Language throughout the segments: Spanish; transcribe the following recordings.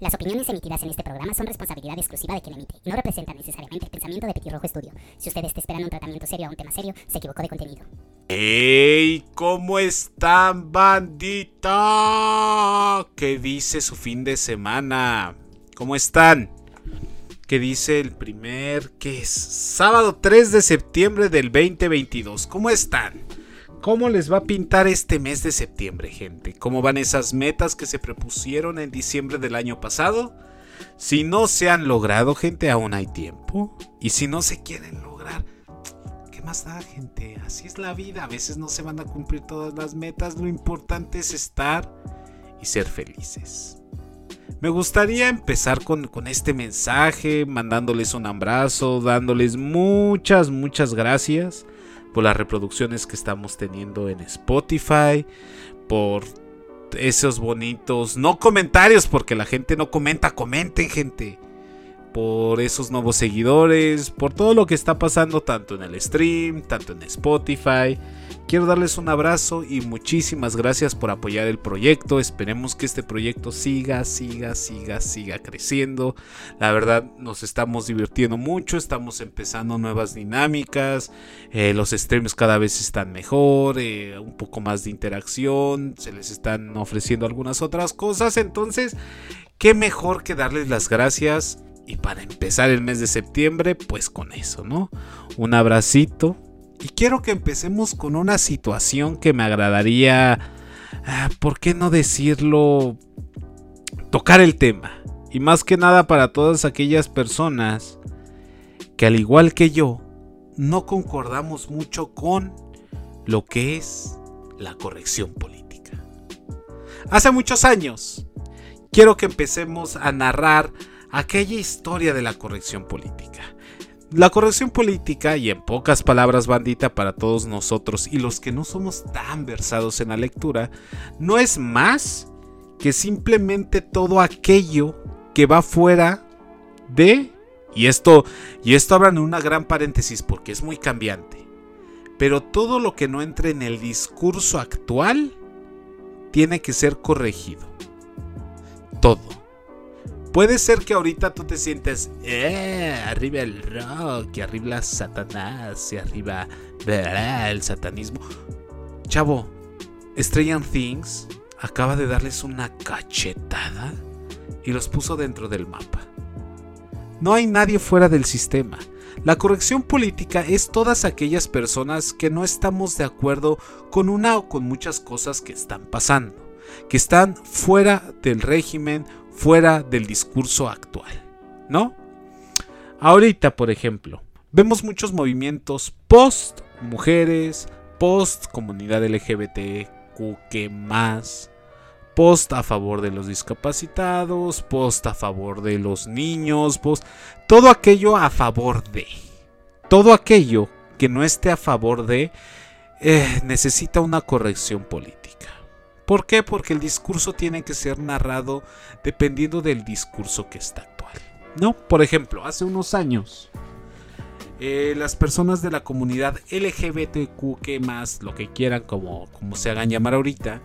Las opiniones emitidas en este programa son responsabilidad exclusiva de quien emite y no representan necesariamente el pensamiento de Petirrojo Estudio. Si usted está esperando un tratamiento serio a un tema serio, se equivocó de contenido. ¡Ey! ¿Cómo están, bandita? ¿Qué dice su fin de semana? ¿Cómo están? ¿Qué dice el primer, que es sábado 3 de septiembre del 2022? ¿Cómo están? ¿Cómo les va a pintar este mes de septiembre, gente? ¿Cómo van esas metas que se propusieron en diciembre del año pasado? Si no se han logrado, gente, aún hay tiempo. Y si no se quieren lograr, ¿qué más da, gente? Así es la vida. A veces no se van a cumplir todas las metas. Lo importante es estar y ser felices. Me gustaría empezar con, con, este mensaje, mandándoles un abrazo, dándoles muchas, muchas gracias por las reproducciones que estamos teniendo en Spotify, por esos bonitos, no comentarios, porque la gente no comenta, comenten gente, por esos nuevos seguidores, por todo lo que está pasando tanto en el stream, tanto en Spotify Quiero darles un abrazo y muchísimas gracias por apoyar el proyecto. Esperemos que este proyecto siga, siga, siga, siga creciendo. La verdad nos estamos divirtiendo mucho, estamos empezando nuevas dinámicas. Eh, los streams cada vez están mejor, eh, un poco más de interacción, se les están ofreciendo algunas otras cosas. Entonces, qué mejor que darles las gracias. Y para empezar el mes de septiembre, pues con eso, ¿no? Un abracito y quiero que empecemos con una situación que me agradaría, ah, ¿por qué no decirlo? Tocar el tema. Y más que nada para todas aquellas personas que al igual que yo, no concordamos mucho con lo que es la corrección política. Hace muchos años, quiero que empecemos a narrar aquella historia de la corrección política. La corrección política, y en pocas palabras bandita para todos nosotros y los que no somos tan versados en la lectura, no es más que simplemente todo aquello que va fuera de... Y esto, y esto abran una gran paréntesis porque es muy cambiante. Pero todo lo que no entre en el discurso actual tiene que ser corregido. Todo. Puede ser que ahorita tú te sientes, eh, arriba el rock, y arriba Satanás, y arriba el satanismo. Chavo, Stranger Things acaba de darles una cachetada y los puso dentro del mapa. No hay nadie fuera del sistema. La corrección política es todas aquellas personas que no estamos de acuerdo con una o con muchas cosas que están pasando, que están fuera del régimen fuera del discurso actual, ¿no? Ahorita, por ejemplo, vemos muchos movimientos post mujeres, post comunidad LGBTQ más, post a favor de los discapacitados, post a favor de los niños, post todo aquello a favor de. Todo aquello que no esté a favor de eh, necesita una corrección política. ¿Por qué? Porque el discurso tiene que ser narrado dependiendo del discurso que está actual. ¿No? Por ejemplo, hace unos años, eh, las personas de la comunidad LGBTQ, más, lo que quieran, como, como se hagan llamar ahorita,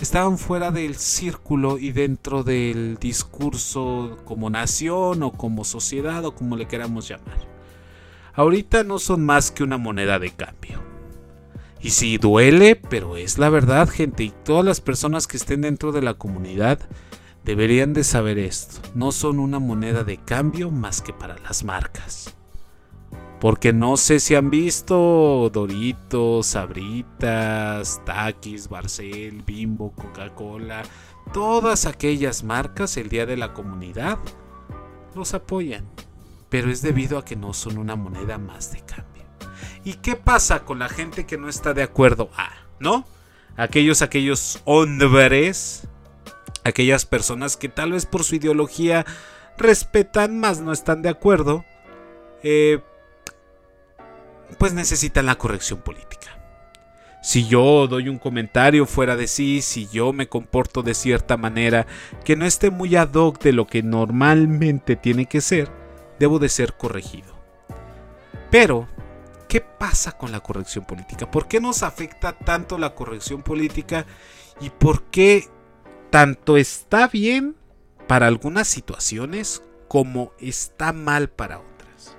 estaban fuera del círculo y dentro del discurso como nación o como sociedad o como le queramos llamar. Ahorita no son más que una moneda de cambio. Y sí, duele, pero es la verdad, gente. Y todas las personas que estén dentro de la comunidad deberían de saber esto. No son una moneda de cambio más que para las marcas. Porque no sé si han visto Doritos, Sabritas, Takis, Barcel, Bimbo, Coca-Cola. Todas aquellas marcas el día de la comunidad los apoyan. Pero es debido a que no son una moneda más de cambio. ¿Y qué pasa con la gente que no está de acuerdo? Ah, ¿no? Aquellos, aquellos hombres, aquellas personas que tal vez por su ideología respetan más, no están de acuerdo, eh, pues necesitan la corrección política. Si yo doy un comentario fuera de sí, si yo me comporto de cierta manera que no esté muy ad hoc de lo que normalmente tiene que ser, debo de ser corregido. Pero ¿Qué pasa con la corrección política? ¿Por qué nos afecta tanto la corrección política? ¿Y por qué tanto está bien, para algunas situaciones como está mal para otras.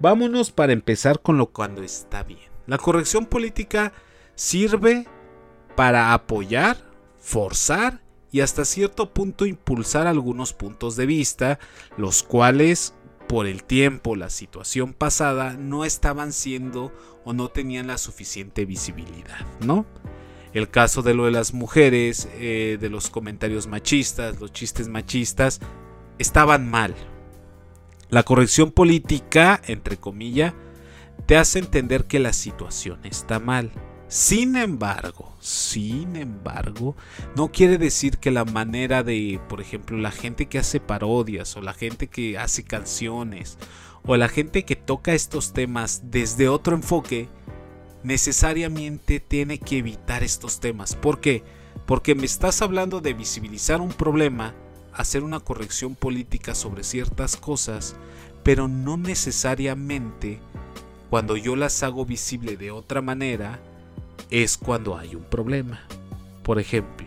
Vámonos para empezar con lo cuando está bien. La corrección política sirve para apoyar, forzar y hasta cierto punto impulsar algunos puntos de vista, los cuales por el tiempo, la situación pasada, no estaban siendo o no tenían la suficiente visibilidad, ¿no? El caso de lo de las mujeres, eh, de los comentarios machistas, los chistes machistas, estaban mal. La corrección política, entre comillas, te hace entender que la situación está mal. Sin embargo, sin embargo, no quiere decir que la manera de, por ejemplo, la gente que hace parodias o la gente que hace canciones o la gente que toca estos temas desde otro enfoque, necesariamente tiene que evitar estos temas. ¿Por qué? Porque me estás hablando de visibilizar un problema, hacer una corrección política sobre ciertas cosas, pero no necesariamente cuando yo las hago visible de otra manera, es cuando hay un problema. Por ejemplo,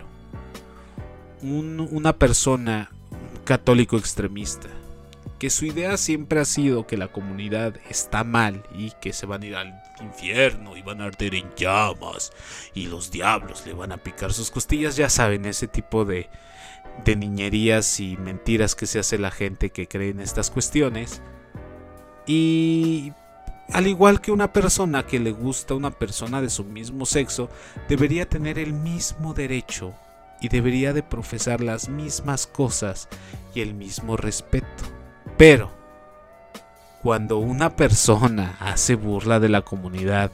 una persona católico extremista, que su idea siempre ha sido que la comunidad está mal y que se van a ir al infierno y van a arder en llamas y los diablos le van a picar sus costillas, ya saben, ese tipo de, de niñerías y mentiras que se hace la gente que cree en estas cuestiones. Y al igual que una persona que le gusta a una persona de su mismo sexo, debería tener el mismo derecho y debería de profesar las mismas cosas y el mismo respeto. Pero, cuando una persona hace burla de la comunidad,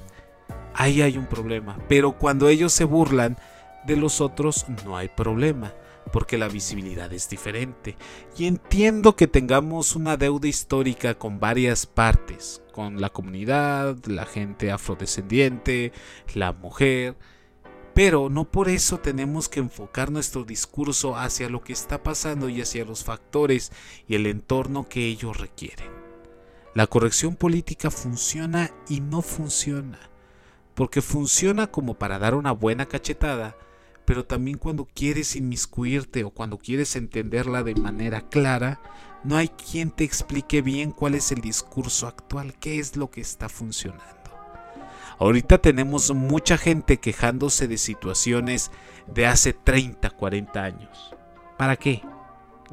ahí hay un problema. Pero cuando ellos se burlan de los otros, no hay problema porque la visibilidad es diferente. Y entiendo que tengamos una deuda histórica con varias partes, con la comunidad, la gente afrodescendiente, la mujer, pero no por eso tenemos que enfocar nuestro discurso hacia lo que está pasando y hacia los factores y el entorno que ellos requieren. La corrección política funciona y no funciona, porque funciona como para dar una buena cachetada, pero también cuando quieres inmiscuirte o cuando quieres entenderla de manera clara, no hay quien te explique bien cuál es el discurso actual, qué es lo que está funcionando. Ahorita tenemos mucha gente quejándose de situaciones de hace 30, 40 años. ¿Para qué?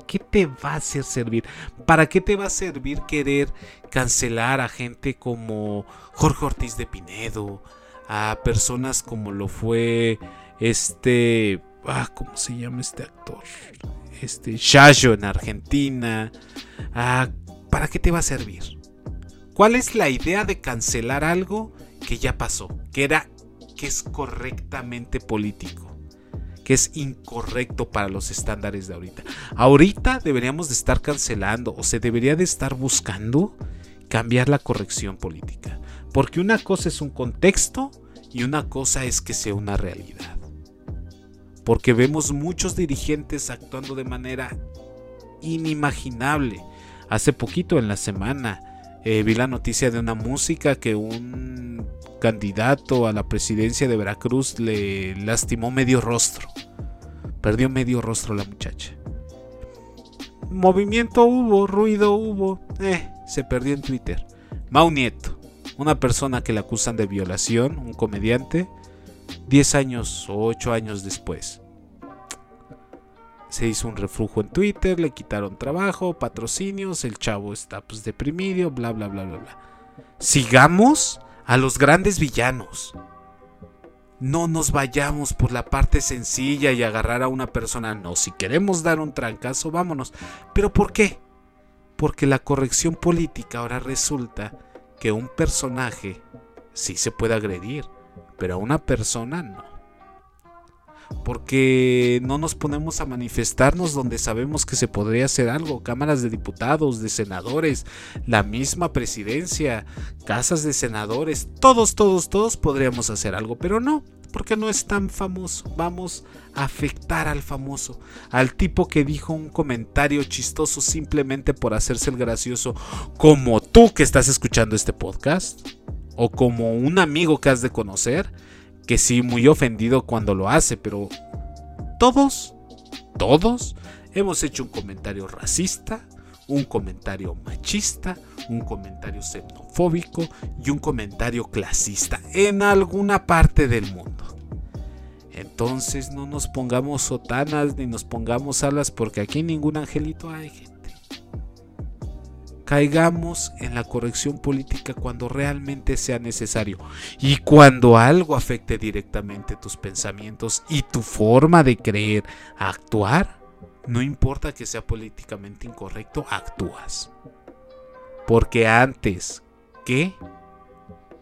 ¿Qué te va a hacer servir? ¿Para qué te va a servir querer cancelar a gente como Jorge Ortiz de Pinedo? A personas como lo fue este, ah, ¿cómo se llama este actor? Este, Shayo en Argentina. Ah, ¿para qué te va a servir? ¿Cuál es la idea de cancelar algo que ya pasó? Que era, que es correctamente político que es incorrecto para los estándares de ahorita. Ahorita deberíamos de estar cancelando o se debería de estar buscando cambiar la corrección política. Porque una cosa es un contexto y una cosa es que sea una realidad porque vemos muchos dirigentes actuando de manera inimaginable. Hace poquito en la semana eh, vi la noticia de una música que un candidato a la presidencia de Veracruz le lastimó medio rostro. Perdió medio rostro la muchacha. Movimiento hubo, ruido hubo. Eh, se perdió en Twitter. Mau Nieto, una persona que le acusan de violación, un comediante, 10 años o 8 años después. Se hizo un reflujo en Twitter, le quitaron trabajo, patrocinios, el chavo está pues deprimido, bla bla bla bla bla. Sigamos a los grandes villanos. No nos vayamos por la parte sencilla y agarrar a una persona. No, si queremos dar un trancazo, vámonos. ¿Pero por qué? Porque la corrección política ahora resulta que un personaje sí se puede agredir pero a una persona no. Porque no nos ponemos a manifestarnos donde sabemos que se podría hacer algo. Cámaras de diputados, de senadores, la misma presidencia, casas de senadores, todos, todos, todos podríamos hacer algo, pero no, porque no es tan famoso. Vamos a afectar al famoso, al tipo que dijo un comentario chistoso simplemente por hacerse el gracioso, como tú que estás escuchando este podcast o como un amigo que has de conocer, que sí, muy ofendido cuando lo hace, pero todos, todos hemos hecho un comentario racista, un comentario machista, un comentario xenofóbico y un comentario clasista en alguna parte del mundo. Entonces no nos pongamos sotanas ni nos pongamos alas porque aquí ningún angelito hay. Caigamos en la corrección política cuando realmente sea necesario y cuando algo afecte directamente tus pensamientos y tu forma de creer, actuar no importa que sea políticamente incorrecto, actúas. Porque antes que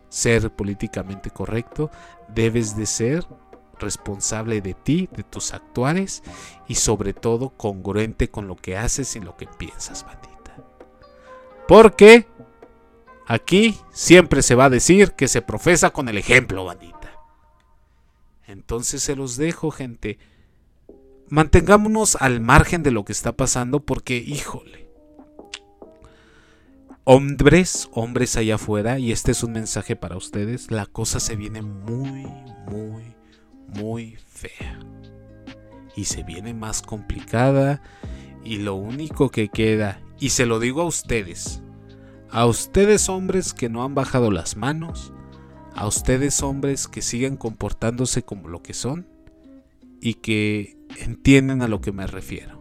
ser políticamente correcto, debes de ser responsable de ti, de tus actuares y sobre todo congruente con lo que haces y lo que piensas, bandita. Porque aquí siempre se va a decir que se profesa con el ejemplo, bandita. Entonces se los dejo, gente mantengámonos al margen de lo que está pasando porque, híjole, hombres, hombres allá afuera, y este es un mensaje para ustedes, la cosa se viene muy, muy, muy fea. Y se viene más complicada y lo único que queda, y se lo digo a ustedes, a ustedes hombres que no han bajado las manos, a ustedes hombres que siguen comportándose como lo que son y que entienden a lo que me refiero.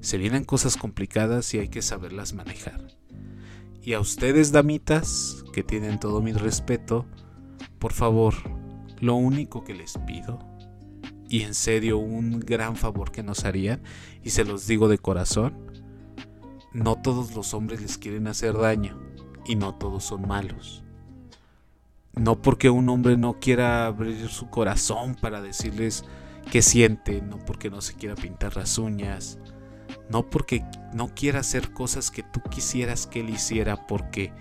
Se vienen cosas complicadas y hay que saberlas manejar. Y a ustedes, damitas, que tienen todo mi respeto, por favor, lo único que les pido, y en serio un gran favor que nos harían, y se los digo de corazón, no todos los hombres les quieren hacer daño, y no todos son malos. No porque un hombre no quiera abrir su corazón para decirles que siente, no porque no se quiera pintar las uñas, no porque no quiera hacer cosas que tú quisieras que él hiciera porque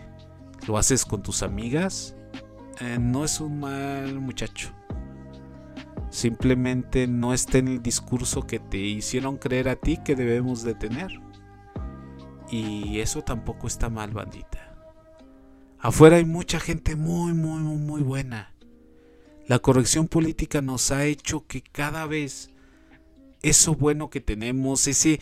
lo haces con tus amigas, eh, no es un mal muchacho. Simplemente no está en el discurso que te hicieron creer a ti que debemos de tener. Y eso tampoco está mal, bandita. Afuera hay mucha gente muy, muy, muy buena. La corrección política nos ha hecho que cada vez eso bueno que tenemos, ese,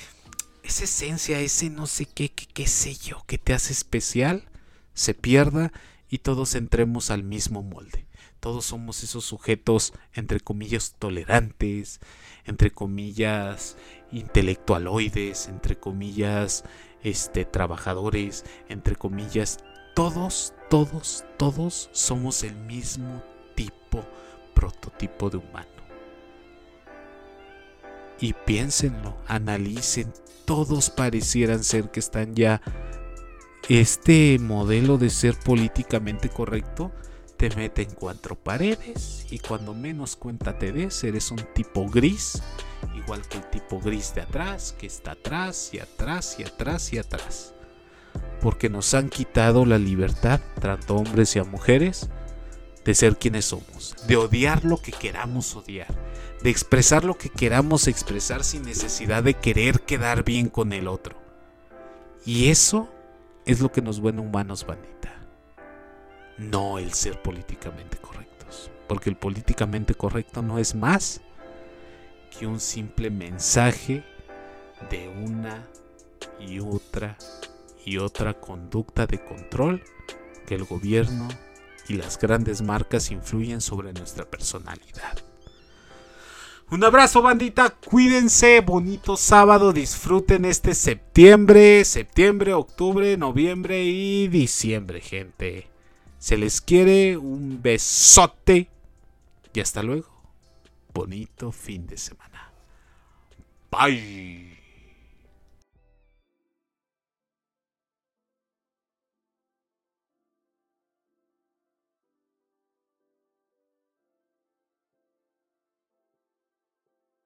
esa esencia, ese no sé qué, qué, qué sé yo, que te hace especial, se pierda y todos entremos al mismo molde. Todos somos esos sujetos, entre comillas, tolerantes, entre comillas, intelectualoides, entre comillas, este, trabajadores, entre comillas, todos, todos, todos somos el mismo prototipo de humano. Y piénsenlo, analicen, todos parecieran ser que están ya... Este modelo de ser políticamente correcto te mete en cuatro paredes y cuando menos cuenta te des eres un tipo gris, igual que el tipo gris de atrás, que está atrás y atrás y atrás y atrás. Porque nos han quitado la libertad, tanto hombres y a mujeres, de ser quienes somos, de odiar lo que queramos odiar, de expresar lo que queramos expresar sin necesidad de querer quedar bien con el otro. Y eso es lo que nos vuelve humanos, bandita. No el ser políticamente correctos, porque el políticamente correcto no es más que un simple mensaje de una y otra y otra conducta de control que el gobierno y las grandes marcas influyen sobre nuestra personalidad. Un abrazo bandita, cuídense, bonito sábado, disfruten este septiembre, septiembre, octubre, noviembre y diciembre, gente. Se les quiere un besote y hasta luego. Bonito fin de semana. Bye.